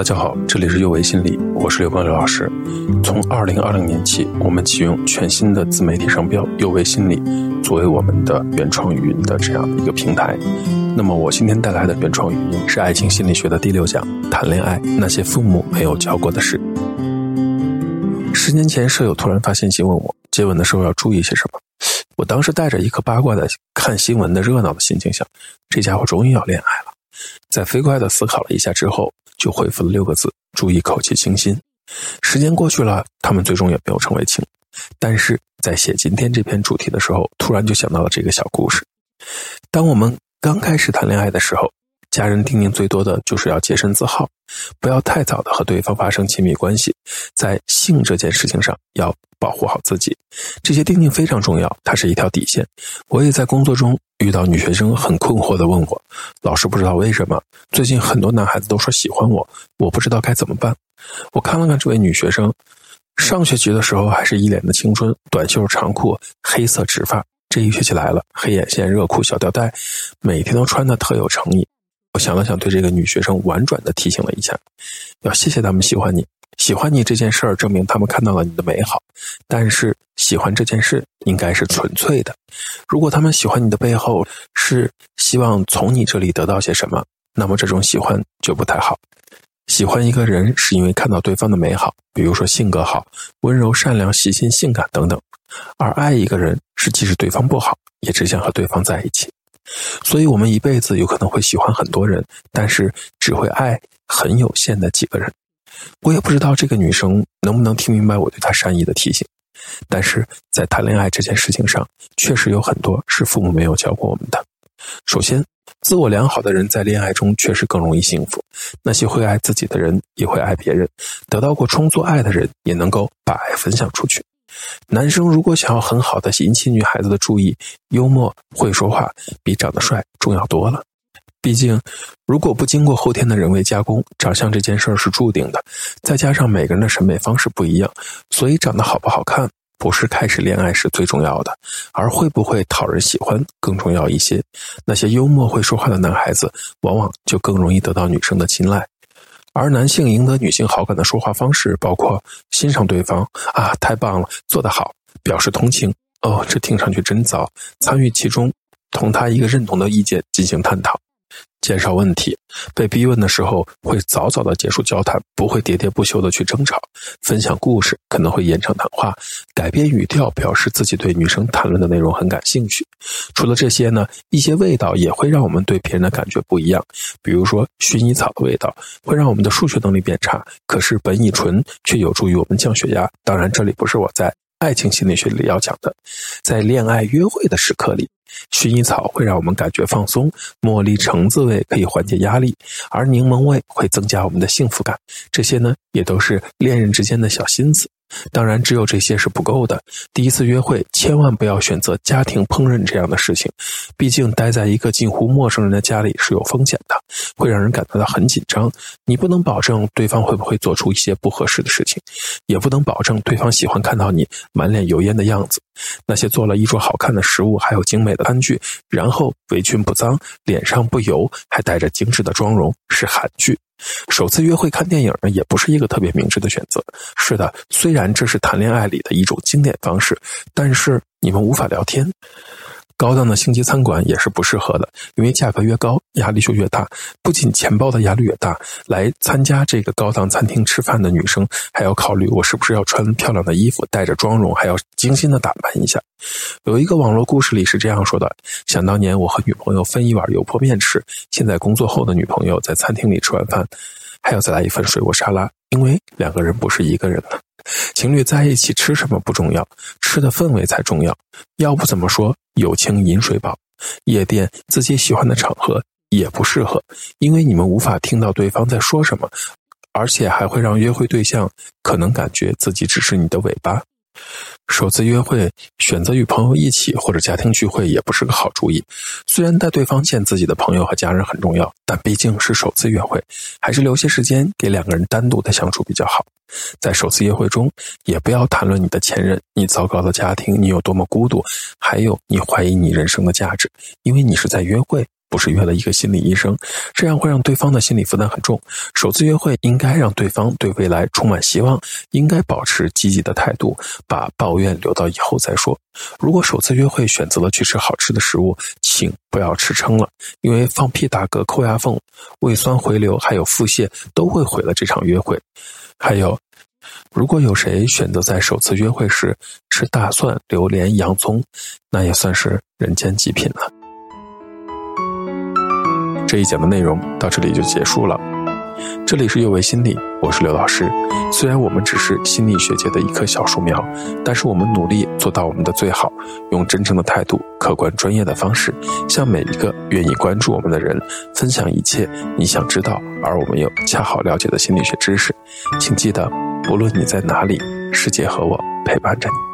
大家好，这里是幼为心理，我是刘光刘老师。从二零二零年起，我们启用全新的自媒体商标“幼为心理”作为我们的原创语音的这样一个平台。那么，我今天带来的原创语音是爱情心理学的第六讲：谈恋爱那些父母没有教过的事。十年前，舍友突然发信息问我，接吻的时候要注意些什么。我当时带着一颗八卦的看新闻的热闹的心情想，这家伙终于要恋爱了。在飞快的思考了一下之后。就回复了六个字：注意口气清新。时间过去了，他们最终也没有成为情。但是在写今天这篇主题的时候，突然就想到了这个小故事。当我们刚开始谈恋爱的时候，家人叮咛最多的就是要洁身自好，不要太早的和对方发生亲密关系，在性这件事情上要保护好自己。这些叮咛非常重要，它是一条底线。我也在工作中。遇到女学生很困惑的问我：“老师不知道为什么最近很多男孩子都说喜欢我，我不知道该怎么办。”我看了看这位女学生，上学期的时候还是一脸的青春，短袖长裤，黑色直发。这一学期来了，黑眼线、热裤、小吊带，每天都穿的特有诚意。我想了想，对这个女学生婉转的提醒了一下：“要谢谢他们喜欢你。”喜欢你这件事儿，证明他们看到了你的美好。但是，喜欢这件事应该是纯粹的。如果他们喜欢你的背后是希望从你这里得到些什么，那么这种喜欢就不太好。喜欢一个人是因为看到对方的美好，比如说性格好、温柔、善良、细心、性感等等；而爱一个人是即使对方不好，也只想和对方在一起。所以，我们一辈子有可能会喜欢很多人，但是只会爱很有限的几个人。我也不知道这个女生能不能听明白我对她善意的提醒，但是在谈恋爱这件事情上，确实有很多是父母没有教过我们的。首先，自我良好的人在恋爱中确实更容易幸福。那些会爱自己的人也会爱别人，得到过充足爱的人也能够把爱分享出去。男生如果想要很好的引起女孩子的注意，幽默会说话比长得帅重要多了。毕竟，如果不经过后天的人为加工，长相这件事儿是注定的。再加上每个人的审美方式不一样，所以长得好不好看不是开始恋爱时最重要的，而会不会讨人喜欢更重要一些。那些幽默会说话的男孩子，往往就更容易得到女生的青睐。而男性赢得女性好感的说话方式，包括欣赏对方啊，太棒了，做得好，表示同情哦，这听上去真糟，参与其中，同他一个认同的意见进行探讨。减少问题，被逼问的时候会早早的结束交谈，不会喋喋不休的去争吵。分享故事可能会延长谈话，改变语调表示自己对女生谈论的内容很感兴趣。除了这些呢，一些味道也会让我们对别人的感觉不一样。比如说，薰衣草的味道会让我们的数学能力变差，可是苯乙醇却有助于我们降血压。当然，这里不是我在爱情心理学里要讲的，在恋爱约会的时刻里。薰衣草会让我们感觉放松，茉莉橙子味可以缓解压力，而柠檬味会增加我们的幸福感。这些呢，也都是恋人之间的小心思。当然，只有这些是不够的。第一次约会，千万不要选择家庭烹饪这样的事情，毕竟待在一个近乎陌生人的家里是有风险的，会让人感觉到很紧张。你不能保证对方会不会做出一些不合适的事情，也不能保证对方喜欢看到你满脸油烟的样子。那些做了一桌好看的食物，还有精美的餐具，然后围裙不脏，脸上不油，还带着精致的妆容，是韩剧。首次约会看电影呢，也不是一个特别明智的选择。是的，虽然这是谈恋爱里的一种经典方式，但是你们无法聊天。高档的星级餐馆也是不适合的，因为价格越高，压力就越大。不仅钱包的压力越大，来参加这个高档餐厅吃饭的女生还要考虑我是不是要穿漂亮的衣服，带着妆容，还要精心的打扮一下。有一个网络故事里是这样说的：想当年我和女朋友分一碗油泼面吃，现在工作后的女朋友在餐厅里吃完饭，还要再来一份水果沙拉，因为两个人不是一个人了。情侣在一起吃什么不重要，吃的氛围才重要。要不怎么说友情饮水饱？夜店自己喜欢的场合也不适合，因为你们无法听到对方在说什么，而且还会让约会对象可能感觉自己只是你的尾巴。首次约会选择与朋友一起或者家庭聚会也不是个好主意。虽然带对方见自己的朋友和家人很重要，但毕竟是首次约会，还是留些时间给两个人单独的相处比较好。在首次约会中，也不要谈论你的前任、你糟糕的家庭、你有多么孤独，还有你怀疑你人生的价值，因为你是在约会，不是约了一个心理医生，这样会让对方的心理负担很重。首次约会应该让对方对未来充满希望，应该保持积极的态度，把抱怨留到以后再说。如果首次约会选择了去吃好吃的食物，请不要吃撑了，因为放屁打嗝、抠牙缝、胃酸回流还有腹泻都会毁了这场约会。还有。如果有谁选择在首次约会时吃大蒜、榴莲、洋葱，那也算是人间极品了。这一讲的内容到这里就结束了。这里是幼为心理，我是刘老师。虽然我们只是心理学界的一棵小树苗，但是我们努力做到我们的最好，用真诚的态度、客观专业的方式，向每一个愿意关注我们的人分享一切你想知道而我们又恰好了解的心理学知识。请记得。无论你在哪里，世界和我陪伴着你。